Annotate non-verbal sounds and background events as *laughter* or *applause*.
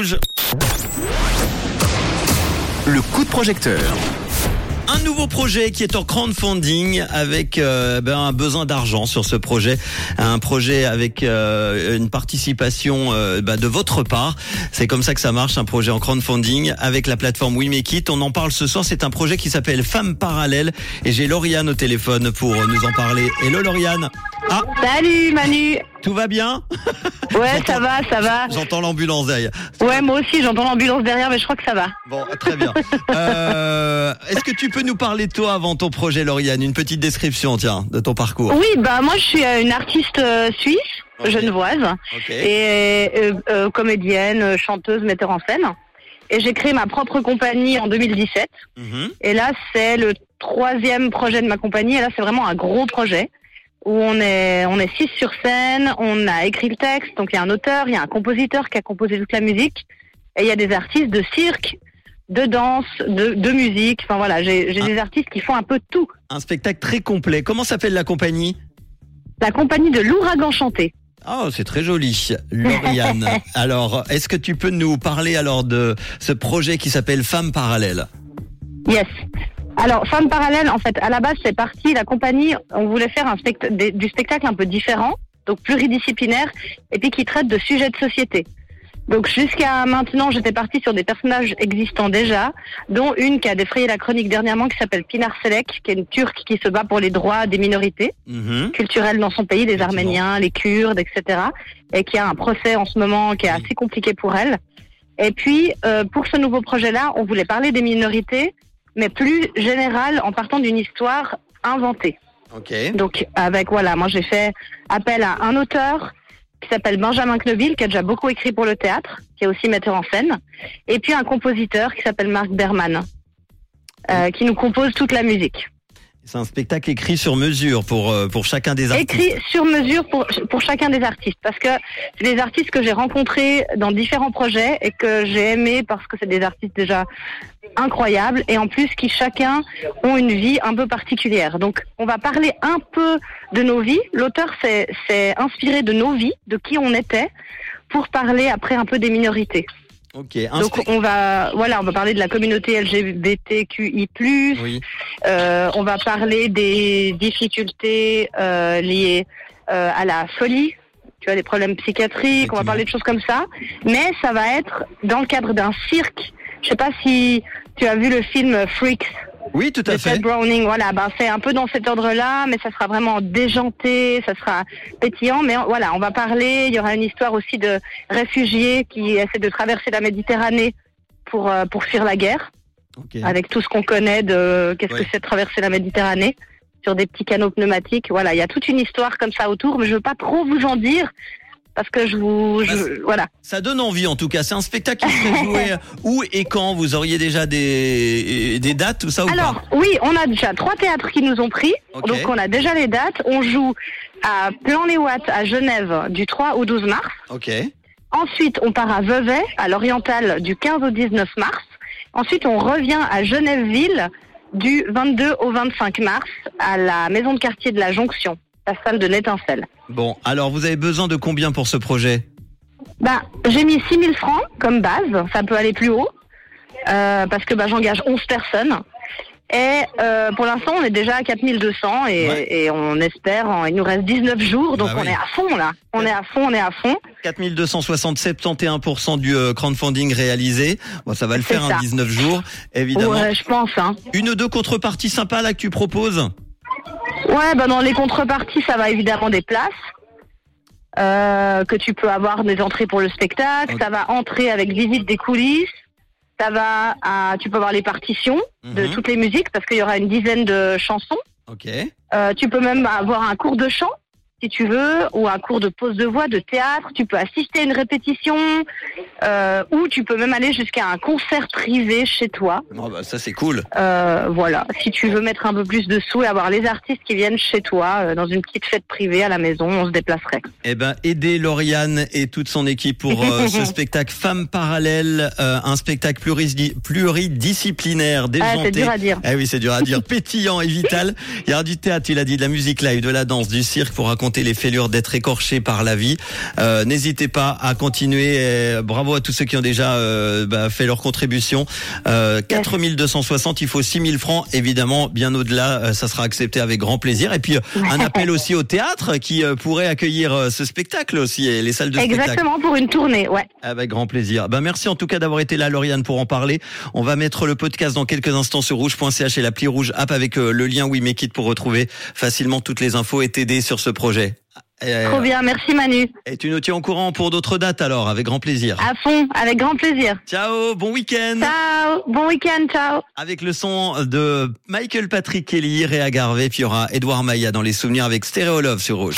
Rouge. Le coup de projecteur. Un nouveau projet qui est en crowdfunding avec euh, ben, un besoin d'argent sur ce projet, un projet avec euh, une participation euh, ben, de votre part. C'est comme ça que ça marche, un projet en crowdfunding avec la plateforme We Make It. On en parle ce soir. C'est un projet qui s'appelle Femmes Parallèles et j'ai Lauriane au téléphone pour nous en parler. Hello Lauriane. Ah. Salut Manu. Tout va bien Ouais, ça va, ça va. J'entends l'ambulance derrière. Ouais, moi aussi, j'entends l'ambulance derrière, mais je crois que ça va. Bon, très bien. euh, Est-ce que tu peux nous parler de toi avant ton projet, Lauriane? Une petite description, tiens, de ton parcours. Oui, bah moi, je suis euh, une artiste euh, suisse, okay. genevoise, okay. et euh, euh, comédienne, chanteuse, metteur en scène. Et j'ai créé ma propre compagnie en 2017. Mm -hmm. Et là, c'est le troisième projet de ma compagnie. Et là, c'est vraiment un gros projet où on est on est six sur scène, on a écrit le texte, donc il y a un auteur, il y a un compositeur qui a composé toute la musique, et il y a des artistes de cirque, de danse, de, de musique, enfin voilà, j'ai Ah. des artistes qui font un peu tout. Un spectacle très complet. Comment s'appelle la compagnie? La compagnie de l'ouragan chanté. Oh, c'est très joli, Lauriane. *laughs* alors, est-ce que tu peux nous parler alors de ce projet qui s'appelle Femmes Parallèles? Yes. Alors, Femmes Parallèles, en fait, à la base, c'est parti, la compagnie, on voulait faire un spect des, du spectacle un peu différent, donc pluridisciplinaire, et puis qui traite de sujets de société. Donc jusqu'à maintenant, j'étais partie sur des personnages existants déjà, dont une qui a défrayé la chronique dernièrement, qui s'appelle Pinar Selek, qui est une Turque qui se bat pour les droits des minorités -hmm. culturelles dans son pays, les Arméniens, les Kurdes, etc., et qui a un procès en ce moment qui est assez compliqué pour elle. Et puis, euh, pour ce nouveau projet-là, on voulait parler des minorités, mais plus général en partant d'une histoire inventée. Ok. Donc avec voilà, moi j'ai fait appel à un auteur qui s'appelle Benjamin Knobil, qui a déjà beaucoup écrit pour le théâtre, qui est aussi metteur en scène, et puis un compositeur qui s'appelle Marc Berman, euh, qui nous compose toute la musique. C'est un spectacle écrit sur mesure pour euh, pour chacun des artistes. Écrit sur mesure pour pour chacun des artistes, parce que c'est des artistes que j'ai rencontrés dans différents projets et que j'ai aimés parce que c'est des artistes déjà incroyables et en plus qui chacun ont une vie un peu particulière. Donc on va parler un peu de nos vies. L'auteur s'est s'est inspiré de nos vies, de qui on était, pour parler après un peu des minorités. Ok. Donc on va voilà, on va parler de la communauté LGBTQI+. Oui. Euh, on va parler des difficultés euh, liées euh, à la folie, tu vois, des problèmes psychiatriques. On va parler de choses comme ça, mais ça va être dans le cadre d'un cirque. Je sais pas si tu as vu le film Freaks. Oui, tout à fait. Ted Browning, voilà, ben c'est un peu dans cet ordre-là, mais ça sera vraiment déjanté, ça sera pétillant, mais voilà, on va parler. Il y aura une histoire aussi de réfugiés qui essaient de traverser la Méditerranée pour euh, pour fuir la guerre, avec tout ce qu'on connaît de qu'est-ce Ouais. que c'est de traverser la Méditerranée sur des petits canaux pneumatiques. Voilà, il y a toute une histoire comme ça autour, mais je veux pas trop vous en dire parce que je vous, je- Bah, voilà. Ça donne envie en tout cas. C'est un spectacle qui serait joué *laughs* où et quand Vous auriez déjà des des dates, tout ça ou Alors, pas oui, on a déjà trois théâtres qui nous ont pris. Donc, on a déjà les dates. On joue à Plan-les-Ouates à Genève du 3 au 12 mars. Ok. Ensuite, on part à Vevey, à l'Oriental, du 15 au 19 mars. Ensuite, on revient à Genève-Ville du 22 au 25 mars à la maison de quartier de la Jonction, la salle de l'étincelle. Bon, alors vous avez besoin de combien pour ce projet? Bah, j'ai mis 6000 francs comme base, ça peut aller plus haut, euh, parce que bah, j'engage 11 personnes. Et euh, pour l'instant, on est déjà à 4200 et, Ouais. et on espère, en- il nous reste 19 jours, donc Bah on oui. est à fond là. On est à fond, on est à fond. 4260, 71% du euh, crowdfunding réalisé. Bon, ça va le faire, ça. hein, 19 jours, évidemment. Ouais, je pense. Hein. Une ou deux contreparties sympas là que tu proposes? Ouais, bah dans les contreparties, ça va évidemment des places. Euh, que tu peux avoir des entrées pour le spectacle, ça va entrer avec visite des coulisses, ça va à, tu peux avoir les partitions de Mhm. toutes les musiques parce qu'il y aura une dizaine de chansons. Ok. Euh, tu peux même avoir un cours de chant, si tu veux, ou un cours de pose de voix, de théâtre. Tu peux assister à une répétition, euh, ou tu peux même aller jusqu'à un concert privé chez toi. Oh, bah, ça c'est cool. Euh, voilà, si tu veux mettre un peu plus de sous et avoir les artistes qui viennent chez toi, euh, dans une petite fête privée à la maison, on se déplacerait. Eh ben, aider Lauriane et toute son équipe pour *laughs* ce spectacle Femmes Parallèles, un spectacle pluridi- pluridisciplinaire, Ah, déjanté. c'est dur à dire. Eh oui, c'est dur à dire. *laughs* Pétillant et vital. Il y aura du théâtre, il a dit, de la musique live, de la danse, du cirque pour raconter raconter les fêlures d'être écorché par la vie. Euh, N'hésitez pas à continuer. Et bravo à tous ceux qui ont déjà euh, bah, fait leur contribution. Euh, 4260, il faut 6000 francs. Évidemment, bien au-delà, euh, ça sera accepté avec grand plaisir. Et puis, euh, un appel aussi au théâtre qui euh, pourrait accueillir euh, ce spectacle aussi et les salles de spectacle. Exactement, pour une tournée, ouais. Avec grand plaisir. Ben merci en tout cas d'avoir été là, Lauriane, pour en parler. On va mettre le podcast dans quelques instants sur rouge.ch et l'appli rouge app avec euh, le lien We Make It pour retrouver facilement toutes les infos et t'aider sur ce projet. Et, Trop bien, merci Manu. et tu nous tiens au courant pour d'autres dates alors, avec grand plaisir. À fond, avec grand plaisir. Ciao, bon week-end. Ciao, bon week-end, ciao. Avec le son de Michael Patrick Kelly, Réa Garvey, puis il y aura Edouard Maïa dans les souvenirs avec Stéréo Love sur Rouge.